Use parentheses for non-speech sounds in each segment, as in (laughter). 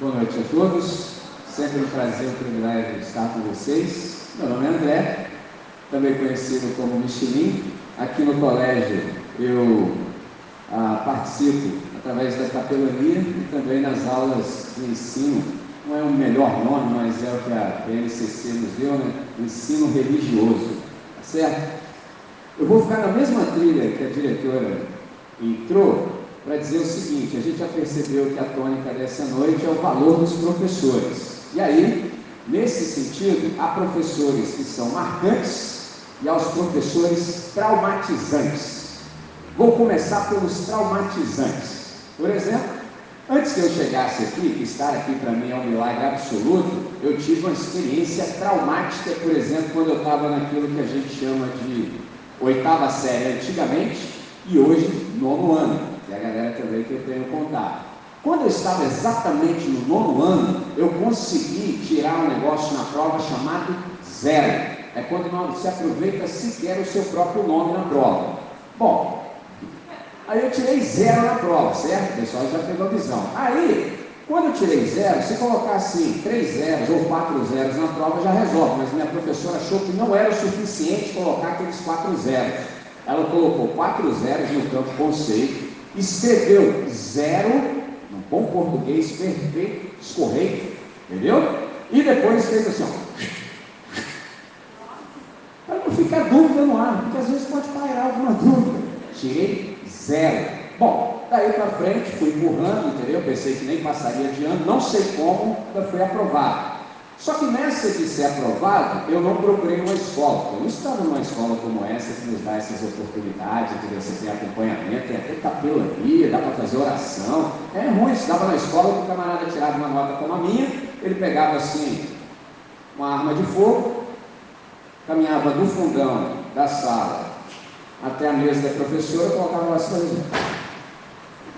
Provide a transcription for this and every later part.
Boa noite a todos. Sempre um prazer e um privilégio estar com vocês. Meu nome é André, também conhecido como Michelin. Aqui no colégio eu ah, participo através da capelania e também nas aulas de ensino. Não é o melhor nome, mas é o que a PNCC nos deu, né? Ensino religioso. Tá certo? Eu vou ficar na mesma trilha que a diretora entrou, para dizer o seguinte: a gente já percebeu que a tônica dessa noite é o valor dos professores. E aí, nesse sentido, há professores que são marcantes e aos professores traumatizantes. Vou começar pelos traumatizantes. Por exemplo, antes que eu chegasse aqui, que estar aqui para mim é um milagre absoluto, eu tive uma experiência traumática, por exemplo, quando eu estava naquilo que a gente chama de oitava série antigamente e hoje nono ano é a galera também que eu tenho contato. Quando eu estava exatamente no nono ano, eu consegui tirar um negócio na prova chamado zero. É quando não se aproveita sequer o seu próprio nome na prova. Bom, aí eu tirei zero na prova, certo? O pessoal já pegou a visão. Aí, quando eu tirei zero, se colocar assim, três zeros ou quatro zeros na prova já resolve, mas minha professora achou que não era o suficiente colocar aqueles quatro zeros. Ela colocou quatro zeros no campo conceito escreveu zero, no bom português perfeito, escorreito, entendeu? E depois fez assim, ó. Para não ficar dúvida no ar, porque às vezes pode pairar alguma dúvida. Tirei zero. Bom, daí para frente fui empurrando, entendeu? Pensei que nem passaria de ano, não sei como, ainda fui aprovado. Só que nessa de ser aprovado, eu não procurei uma escola. Eu estava numa escola como essa que nos dá essas oportunidades de você ter acompanhamento, tem até capelania, dá para fazer oração. É ruim, estava na escola que o camarada tirava uma nota como a minha, ele pegava assim uma arma de fogo, caminhava do fundão da sala até a mesa da professora, colocava as coisas.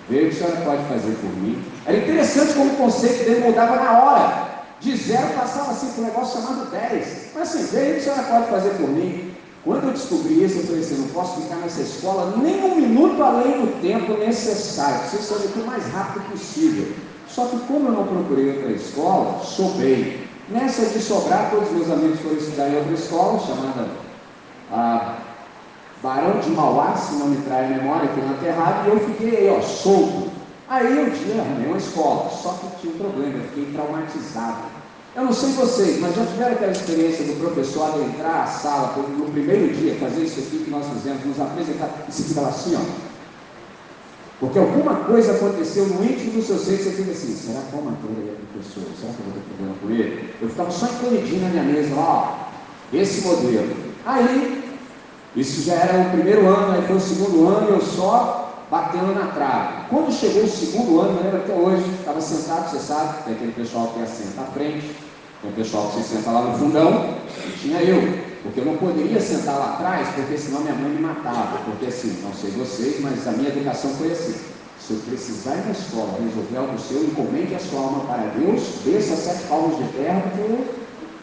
Veja o que a senhora pode fazer por mim. Era interessante como o conceito dele mudava na hora. De zero passava assim para um negócio chamado 10. Mas assim, veja o que a senhora pode fazer por mim. Quando eu descobri isso, eu falei assim, não posso ficar nessa escola nem um minuto além do tempo necessário. Preciso daqui o mais rápido possível. Só que como eu não procurei outra escola, sobrei. Nessa de sobrar, todos os meus amigos foram estudar em outra escola, chamada Barão de Mauá, se não me trai a memória, aqui na Terrada, e eu fiquei aí, ó, solto. Aí um dia arrumei uma escola, só que tinha um problema, eu fiquei traumatizado. Eu não sei vocês, mas já tiveram aquela experiência do professor adentrar a sala no primeiro dia, fazer isso aqui que nós fizemos, nos apresentar e se ficar assim, ó. Porque alguma coisa aconteceu no íntimo do seu ser e você fica assim, será que é uma matéria professor? Será que eu vou ter problema com ele? Eu ficava só encolhidinho na minha mesa, ó, esse modelo. Aí, isso já era o primeiro ano, aí foi o segundo ano, eu só batendo na trave. Quando chegou o segundo ano, eu lembro até hoje, estava sentado, você sabe, tem aquele pessoal que assenta à frente, tem o pessoal que se senta lá no fundão, e tinha eu, porque eu não poderia sentar lá atrás, porque senão minha mãe me matava, porque assim, não sei vocês, mas a minha educação foi assim, se eu precisar ir na escola resolver algo seu, encomende a sua alma para Deus, desça sete palmos de terra, porque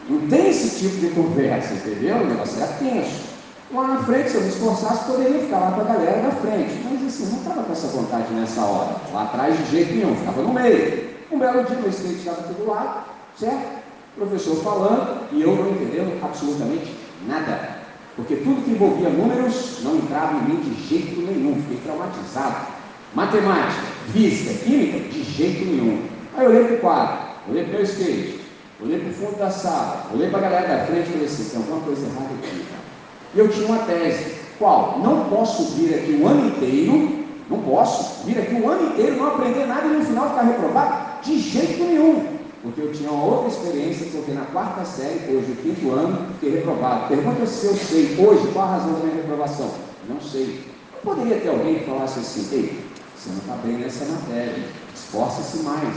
não tem esse tipo de conversa, entendeu? O negócio era tenso. Lá na frente, se eu me esforçasse, poderia ficar lá com a galera da frente. Mas assim, não estava com essa vontade nessa hora. Lá atrás, de jeito nenhum, ficava no meio. Um belo dia, o skate estava aqui do lado, certo? O professor falando, e eu não entendendo absolutamente nada. Porque tudo que envolvia números não entrava em mim de jeito nenhum. Fiquei traumatizado. Matemática, física, química, de jeito nenhum. Aí eu olhei para o quadro, olhei para o meu skate, olhei para o fundo da sala, olhei para a galera da frente e falei assim, tem alguma coisa errada aqui, cara. E eu tinha uma tese. Qual? Não posso vir aqui o ano inteiro, não posso vir aqui o ano inteiro, não aprender nada e no final ficar reprovado? De jeito nenhum. Porque eu tinha uma outra experiência, porque na quarta série, hoje, o quinto ano, fiquei reprovado. Pergunta se eu sei hoje qual a razão da minha reprovação. Não sei. Não poderia ter alguém que falasse assim, ei, você não está bem nessa matéria, esforce-se mais,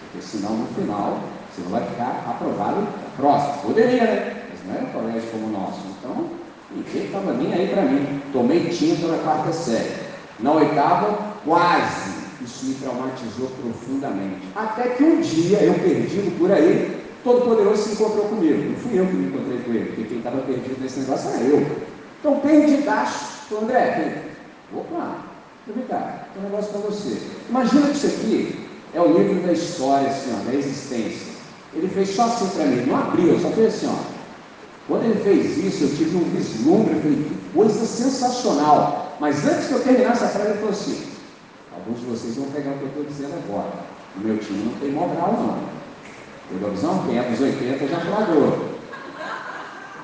porque senão no final você não vai ficar aprovado na próxima. Poderia, né? Mas não era um colégio como o nosso. Então, Ninguém estava nem aí para mim. Tomei tinta na quarta série. Na oitava, quase. Isso me traumatizou profundamente. Até que um dia, eu perdido por aí, todo poderoso se encontrou comigo. Não fui eu que me encontrei com ele, porque quem estava perdido nesse negócio era eu. Então, perdidaço. Falei, André, opa, vem cá, tem um negócio para você. Imagina que isso aqui é o livro da história, assim, ó, da existência. Ele fez só assim para mim, não abriu, só fez assim, ó. Quando ele fez isso, eu tive um vislumbre, eu falei, que coisa sensacional. Mas antes que eu terminasse a frase, ele falou assim, alguns de vocês vão pegar o que eu estou dizendo agora. O meu time não tem moral, não. Pegou a visão? Quem é dos 80 já flagrou.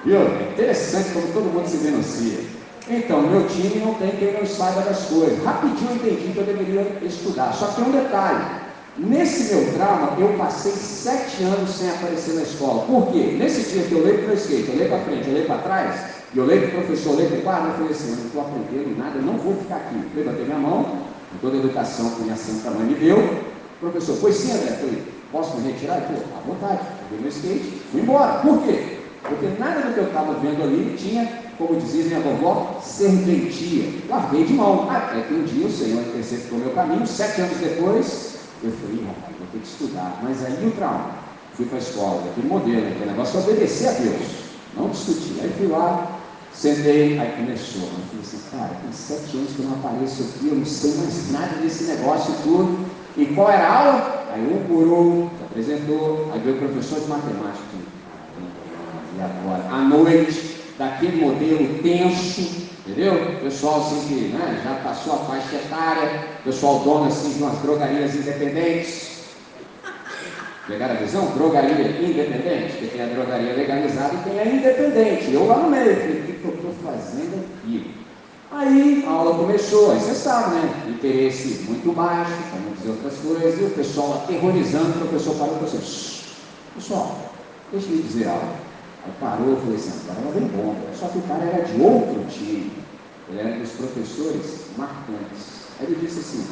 Viu? É interessante como todo mundo se denuncia. Então, meu time não tem quem não saiba das coisas. Rapidinho eu entendi que eu deveria estudar. Só que tem um detalhe. Nesse meu trauma, eu passei sete anos sem aparecer na escola. Por quê? Nesse dia que eu leio para o skate, eu leio para frente, eu leio para trás, e eu leio para o professor, eu leio para o quadro, eu falei assim, eu não estou aprendendo nada, eu não vou ficar aqui. Levantei minha mão, com toda a educação que minha santa mãe me deu. Professor, pois sim, André, falei, posso me retirar? Ele falou, à vontade. Peguei meu skate, fui embora. Por quê? Porque nada do que eu estava vendo ali tinha, como dizia minha vovó, serventia. Larguei de mão. Até que um dia o Senhor interceptou meu caminho, sete anos depois, eu falei, rapaz, vou ter que estudar. Mas aí o trauma. Fui para a escola, aquele modelo, aquele negócio de obedecer a Deus, não discutir. Aí fui lá, sentei, aí começou. Eu falei assim, cara, tem sete anos que eu não apareço aqui, eu não sei mais nada desse negócio tudo. E qual era a aula? Aí um por se apresentou, aí veio o professor de matemática. E agora? À noite, daquele modelo tenso, Entendeu? Pessoal assim que né, já passou a faixa etária, pessoal dono assim de umas drogarias independentes. Pegaram a visão? Drogaria independente, que tem a drogaria legalizada e tem a independente. Eu lá no meio, o que eu estou fazendo aqui? Aí a aula começou, aí você sabe, né? Interesse muito baixo, para não dizer outras coisas, e o pessoal aterrorizando, o professor falou assim, pessoal, deixa eu dizer algo. Aí parou e falou assim, agora ela vem bomba. Só que o cara era de outro time. Ele era dos professores marcantes. Aí ele disse assim,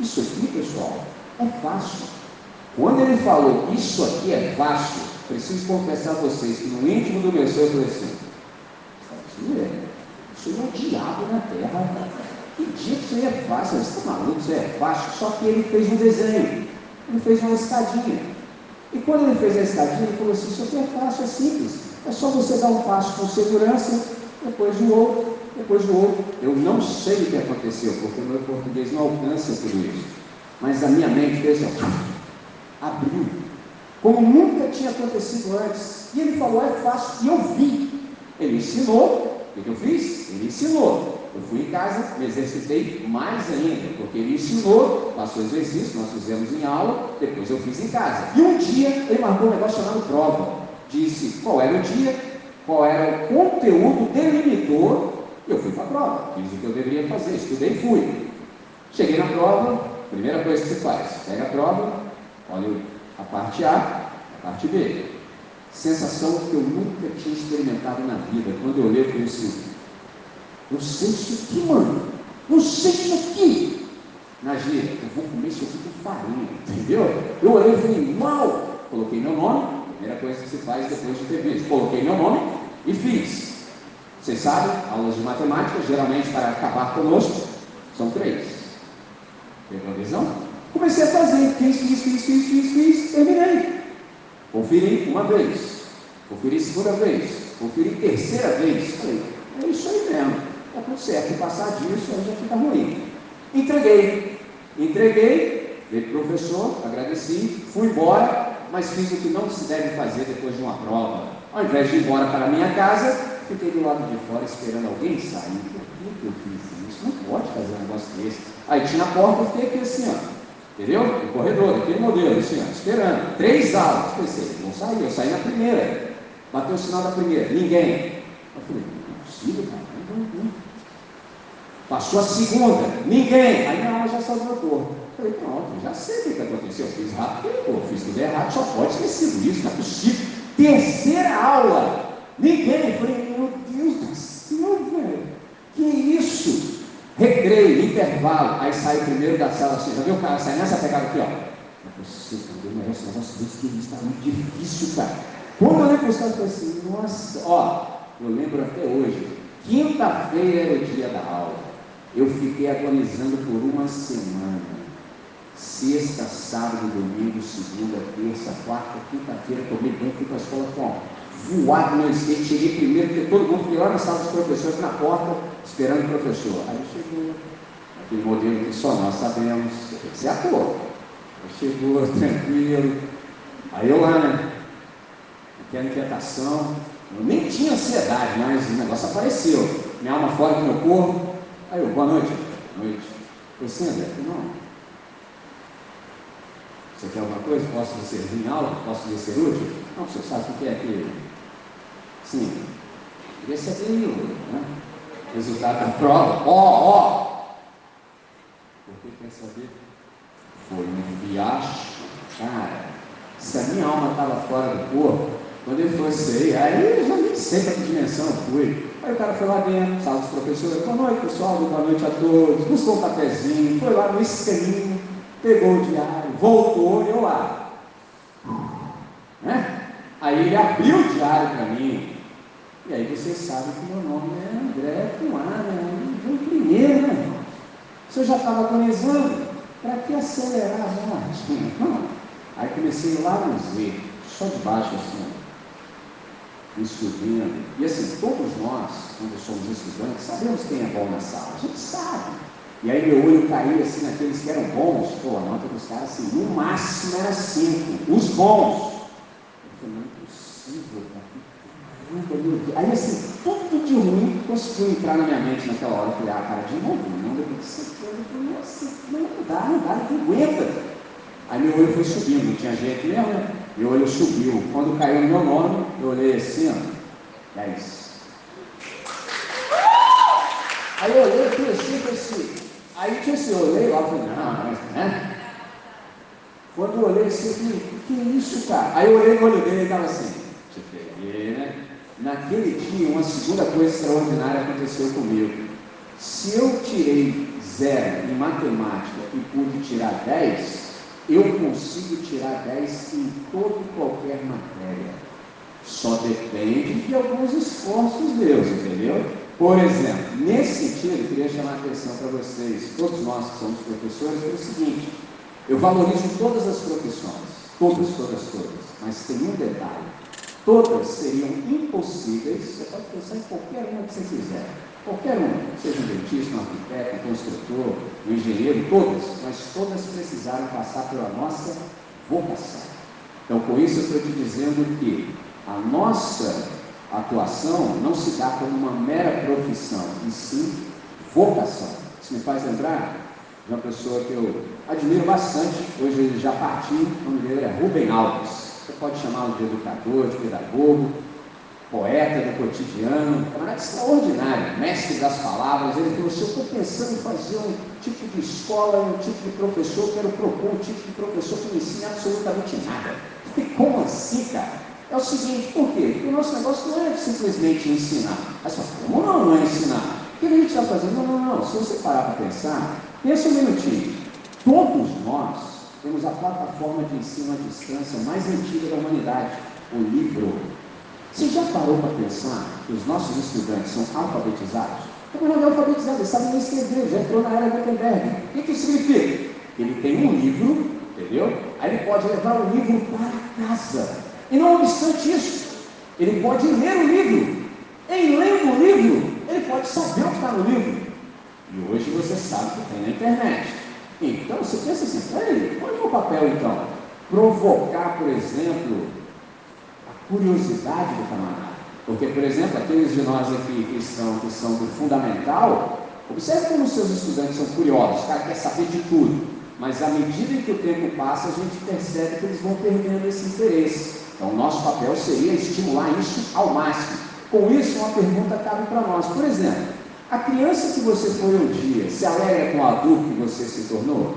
isso aqui, pessoal, é fácil. Quando ele falou, isso aqui é fácil, preciso confessar a vocês que no íntimo do meu ser eu falei assim, isso é, isso é o diabo na terra. Que dia que isso aí é fácil? Você está maluco? Isso é fácil. Só que ele fez um desenho. Ele fez uma escadinha. E quando ele fez a escadinha, ele falou assim: Isso aqui é fácil, é simples. É só você dar um passo com segurança, depois o outro, depois o outro. Eu não sei o que aconteceu, porque o meu português não alcança tudo isso. Mas a minha mente fez assim, abriu. Como nunca tinha acontecido antes. E ele falou: É fácil. E eu vi. Ele ensinou. O que eu fiz? Ele ensinou. Eu fui em casa, me exercitei mais ainda, porque ele ensinou, passou exercício, nós fizemos em aula, depois eu fiz em casa. E um dia ele marcou um negócio chamado prova. Disse qual era o dia, qual era o conteúdo, delimitou, eu fui para a prova. Fiz o que eu deveria fazer, estudei e fui. Cheguei na prova, primeira coisa que você faz, pega a prova, olha a parte A, a parte B. Sensação que eu nunca tinha experimentado na vida. Quando eu olhei, eu falei assim, eu sei isso aqui, mano. Eu sei isso aqui. Nagia, eu vou comer isso aqui com farinha, entendeu? Eu olhei e falei, mal. Coloquei meu nome, primeira coisa que se faz depois de ter visto. Coloquei meu nome e fiz. Vocês sabem, aulas de matemática, geralmente para acabar conosco, são três. Pegou a visão? Comecei a fazer, fiz, fiz, fiz, fiz, fiz, fiz, terminei. Conferi uma vez, conferi segunda vez, conferi terceira vez. Falei, é isso aí mesmo está tudo certo. E passar disso, aí já fica ruim. Entreguei. Entreguei, veio o professor, agradeci, fui embora, mas fiz o que não se deve fazer depois de uma prova. Ao invés de ir embora para a minha casa, fiquei do lado de fora esperando alguém sair. Por que, eu fiz isso? Não pode fazer um negócio desse. Aí tinha a porta, eu fiquei aqui assim, ó. Entendeu? No corredor, aquele modelo, assim, ó, esperando. Três aulas. Pensei, vou sair, eu saí na primeira. Bateu o sinal da primeira, ninguém. Eu falei, não é possível, cara. Não, não, não. Passou a segunda, ninguém. Aí na aula já saiu do corpo. Falei, pronto, já sei o que aconteceu. Eu fiz rápido, pô, fiz tudo errado, só pode ter sido isso, não é possível. Terceira aula, ninguém. Eu falei, meu Deus do céu, velho, que isso? Recreio, intervalo. Aí sai primeiro da sala assim, já viu o cara sair nessa pegada aqui, ó. Você também merece um negócio desse que está muito difícil, cara. Quando eu para os caras, eu falei assim, nossa, ó, eu lembro até hoje. Quinta-feira era o dia da aula. Eu fiquei agonizando por uma semana. Sexta, sábado, domingo, segunda, terça, quarta, quinta-feira, tomei banho, fui para a escola com voado no skate, cheguei primeiro, porque todo mundo foi lá na sala dos professores, na porta, esperando o professor. Aí chegou aquele modelo que só nós sabemos, que ser ator. chegou (laughs) tranquilo. Aí eu lá, né? Aquela inquietação. Eu nem tinha ansiedade, mas o negócio apareceu. Minha alma fora do meu corpo. Aí eu, boa noite. Boa noite. Eu sim, André. Não. Você quer alguma coisa? Posso lhe servir em aula? Posso lhe ser útil? Não, você sabe o que é que. Sim. É bem né? Resultado da prova. Ó, ó! Porque quer saber? Foi um viagem. Cara, se a minha alma estava fora do corpo, quando ele foi sair, aí eu já nem sei para que dimensão eu fui. Aí o cara foi lá dentro, sala dos professores, boa noite pessoal, boa noite a todos, buscou um cafezinho, foi lá no esqueminho, pegou o diário, voltou e eu lá. Né? Aí ele abriu o diário para mim. E aí você sabe que meu nome é André com A, né? O primeiro, né, irmão? Você já estava agonizando? Para que acelerar a morte? Aí comecei lá no Z, só de baixo assim, estudando. E assim, todos nós, quando somos estudantes, sabemos quem é bom na sala. A gente sabe. E aí meu olho caía assim naqueles que eram bons. Pô, a nota dos caras assim, no máximo era cinco. Os bons. Eu falei, não é possível, cara. Aí assim, tudo de ruim conseguiu entrar na minha mente naquela hora. Eu falei, ah, cara, de novo, não deve ser nossa, não dá, não dá, não aguenta. Aí meu olho foi subindo, não tinha jeito mesmo, né? Meu olho subiu. Quando caiu no meu nome, eu olhei assim, ó, 10. Aí eu olhei, eu assim, assim, aí tinha assim, eu olhei lá, falei, não, mas, né? Quando eu olhei assim, eu falei, o que é isso, cara? Aí eu olhei no olho dele e estava assim, te peguei, né? Naquele dia, uma segunda coisa extraordinária aconteceu comigo. Se eu tirei zero em matemática e pude tirar 10, eu consigo tirar 10 em toda e qualquer matéria. Só depende de alguns esforços meus, entendeu? Por exemplo, nesse sentido, eu queria chamar a atenção para vocês, todos nós que somos professores, é o seguinte: eu valorizo todas as profissões, todas, todas, todas, mas tem um detalhe: todas seriam impossíveis, você pode pensar em qualquer uma que você quiser, Qualquer um, seja um dentista, um arquiteto, um construtor, um engenheiro, todas, mas todas precisaram passar pela nossa vocação. Então, com isso, eu estou te dizendo que a nossa atuação não se dá como uma mera profissão, e sim vocação. Isso me faz lembrar de uma pessoa que eu admiro bastante, hoje ele já partiu, o nome dele é Rubem Alves. Você pode chamá-lo de educador, de pedagogo, poeta do cotidiano, camarada extraordinário, mestre das palavras. Ele falou: se eu estou pensando em fazer um tipo de escola, um tipo de professor, quero propor um tipo de professor que não ensine absolutamente nada. E como assim, cara? É o seguinte, por quê? Porque o nosso negócio não é simplesmente ensinar. Mas como não, não é ensinar? O que a gente está fazendo? Não, não, não. Se você parar para pensar, pensa um minutinho. Todos nós temos a plataforma de ensino à distância mais antiga da humanidade, o livro. Você já parou para pensar que os nossos estudantes são alfabetizados? Como não é alfabetizado, ele sabe nem escrever, já entrou na era Gutenberg. O que, isso significa? Ele tem um livro, entendeu? Aí ele pode levar o livro para casa. E não obstante isso, ele pode ler o livro. Em lendo o livro, ele pode saber o que está no livro. E hoje você sabe que tem na internet. Então você pensa assim, peraí, qual é o papel então? Provocar, por exemplo, curiosidade do camarada. Porque, por exemplo, aqueles de nós aqui que são, que são do fundamental, observe como os seus estudantes são curiosos, o cara quer saber de tudo. Mas à medida que o tempo passa, a gente percebe que eles vão perdendo esse interesse. Então, nosso papel seria estimular isso ao máximo. Com isso, uma pergunta cabe para nós. Por exemplo, a criança que você foi um dia se alegra com o adulto que você se tornou?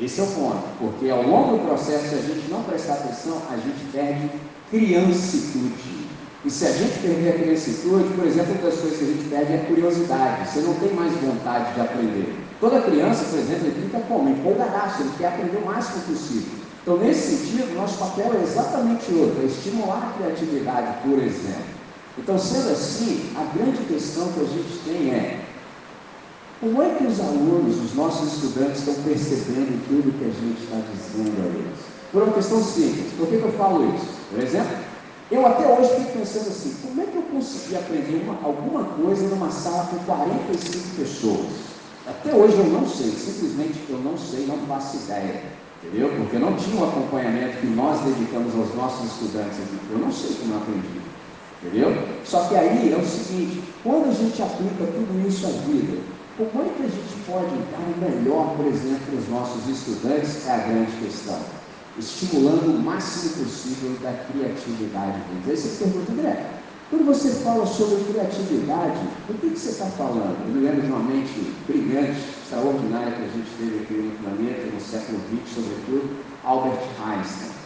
Esse é o ponto, porque ao longo do processo, se a gente não prestar atenção, a gente perde criancitude. E se a gente perder a criancitude, por exemplo, uma das coisas que a gente perde é a curiosidade. Você não tem mais vontade de aprender. Toda criança, por exemplo, ele fica como? Empolgadaço, ele quer aprender o máximo possível. Então, nesse sentido, nosso papel é exatamente outro, é estimular a criatividade, por exemplo. Então, sendo assim, a grande questão que a gente tem é como é que os alunos, os nossos estudantes, estão percebendo tudo que a gente está dizendo a eles? Por uma questão simples. Por que, que eu falo isso? Por exemplo, eu até hoje fico pensando assim, como é que eu consegui aprender uma, alguma coisa numa sala com 45 pessoas? Até hoje eu não sei, simplesmente eu não sei, não faço ideia. Entendeu? Porque não tinha um acompanhamento que nós dedicamos aos nossos estudantes aqui. Eu não sei como eu aprendi. Entendeu? Só que aí é o seguinte, quando a gente aplica tudo isso à vida, como é que a gente pode dar o melhor, por exemplo, para os nossos estudantes? É a grande questão. Estimulando o máximo possível da criatividade deles. Aí você pergunta, André, quando você fala sobre criatividade, o que, que você está falando? Eu me lembro de uma mente brilhante, extraordinária que a gente teve aqui no planeta, no século XX, sobretudo, Albert Einstein.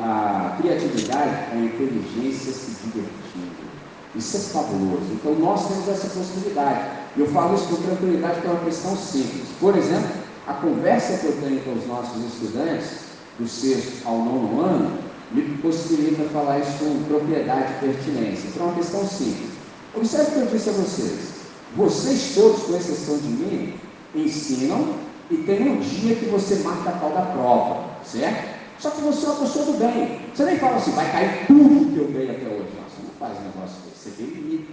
A criatividade é a inteligência se divertindo. Isso é fabuloso. Então nós temos essa possibilidade. E eu falo isso com tranquilidade porque é uma questão simples. Por exemplo, a conversa que eu tenho com os nossos estudantes, do sexto ao nono ano, me possibilita falar isso com propriedade e pertinência. Então é uma questão simples. Observe o que eu disse a vocês. Vocês todos, com exceção de mim, ensinam e tem um dia que você marca a tal da prova, certo? Só que você é uma pessoa do bem. Você nem fala assim, vai cair tudo que eu dei até hoje. Não, você não faz um negócio desse, você delimita.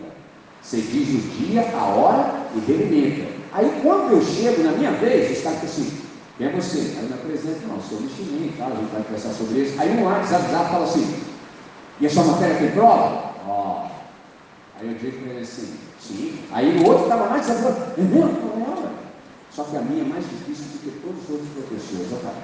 Você diz o dia, a hora e delimita. Aí quando eu chego na minha vez, está aqui assim, é você? Aí me apresento, não, sou o Michelin, tá? a gente vai conversar sobre isso. Aí um lá, desavisado, fala assim, e a sua matéria tem prova? Ó. Aí eu digo para ele assim, sim. Aí o outro estava mais desavisado, é mesmo? Não é. Só que a minha é mais difícil do que todos os outros professores. Eu falo,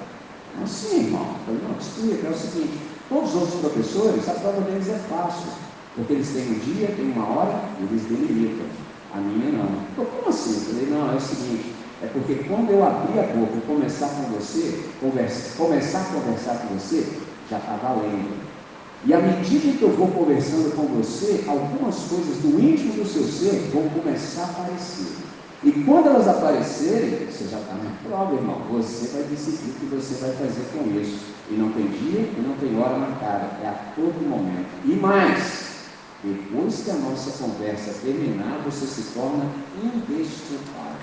assim, irmão, eu falei, não, explica, é o seguinte, todos os outros professores, a prova deles é fácil, porque eles têm um dia, têm uma hora, e eles delimitam. A minha não. Como assim? Eu falei, não, é o seguinte, é porque quando eu abrir a boca e começar com você, conversa, começar a conversar com você, já está valendo. E à medida que eu vou conversando com você, algumas coisas do íntimo do seu ser vão começar a aparecer. E quando elas aparecerem, você já está na prova, irmão. Você vai decidir o que você vai fazer com isso. E não tem dia e não tem hora marcada. É a todo momento. E mais, depois que a nossa conversa terminar, você se torna indesculpável.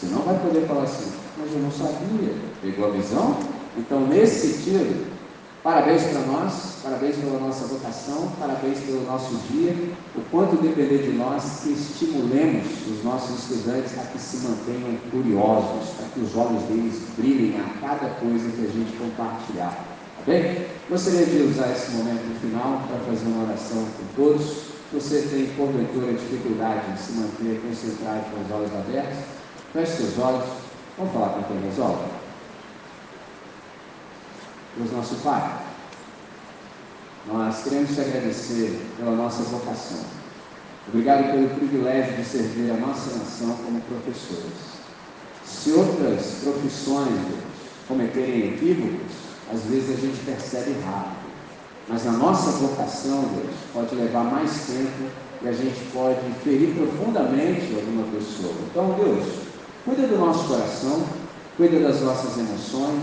Você não vai poder falar assim, mas eu não sabia. Pegou a visão? Então, nesse sentido, parabéns para nós, parabéns pela nossa vocação, parabéns pelo nosso dia. O quanto depender de nós, que estimulemos os nossos estudantes a que se mantenham curiosos, para que os olhos deles brilhem a cada coisa que a gente compartilhar. Tá bem? Gostaria de usar esse momento final para fazer uma oração com todos. Você tem, porventura, dificuldade de se manter concentrado com os olhos abertos, Feche seus olhos. Vamos falar com quem resolve? Deus nosso Pai, nós queremos te agradecer pela nossa vocação. Obrigado pelo privilégio de servir a nossa nação como professores. Se outras profissões cometerem equívocos, às vezes a gente percebe rápido. Mas a nossa vocação, Deus, pode levar mais tempo e a gente pode ferir profundamente alguma pessoa. Então, Deus, Cuida do nosso coração, cuida das nossas emoções,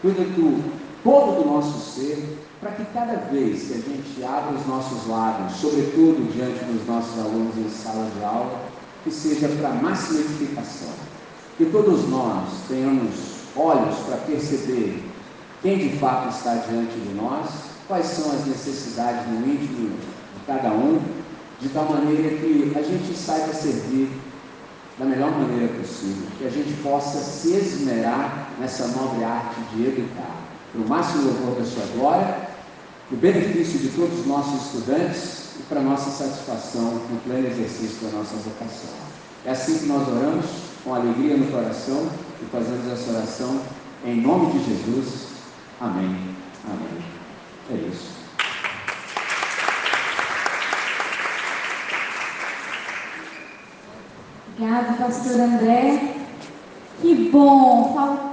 cuida do todo do nosso ser, para que cada vez que a gente abra os nossos lábios, sobretudo diante dos nossos alunos em sala de aula, que seja para máxima edificação. Que todos nós tenhamos olhos para perceber quem de fato está diante de nós, quais são as necessidades no íntimo de cada um, de tal maneira que a gente saiba servir da melhor maneira possível, que a gente possa se esmerar nessa nobre arte de educar, para o máximo louvor da sua glória, para o benefício de todos os nossos estudantes e para a nossa satisfação no pleno exercício da nossa vocação. É assim que nós oramos, com alegria no coração e fazemos essa oração em nome de Jesus. Amém. Amém. É isso. Obrigada, pastor André. Que bom!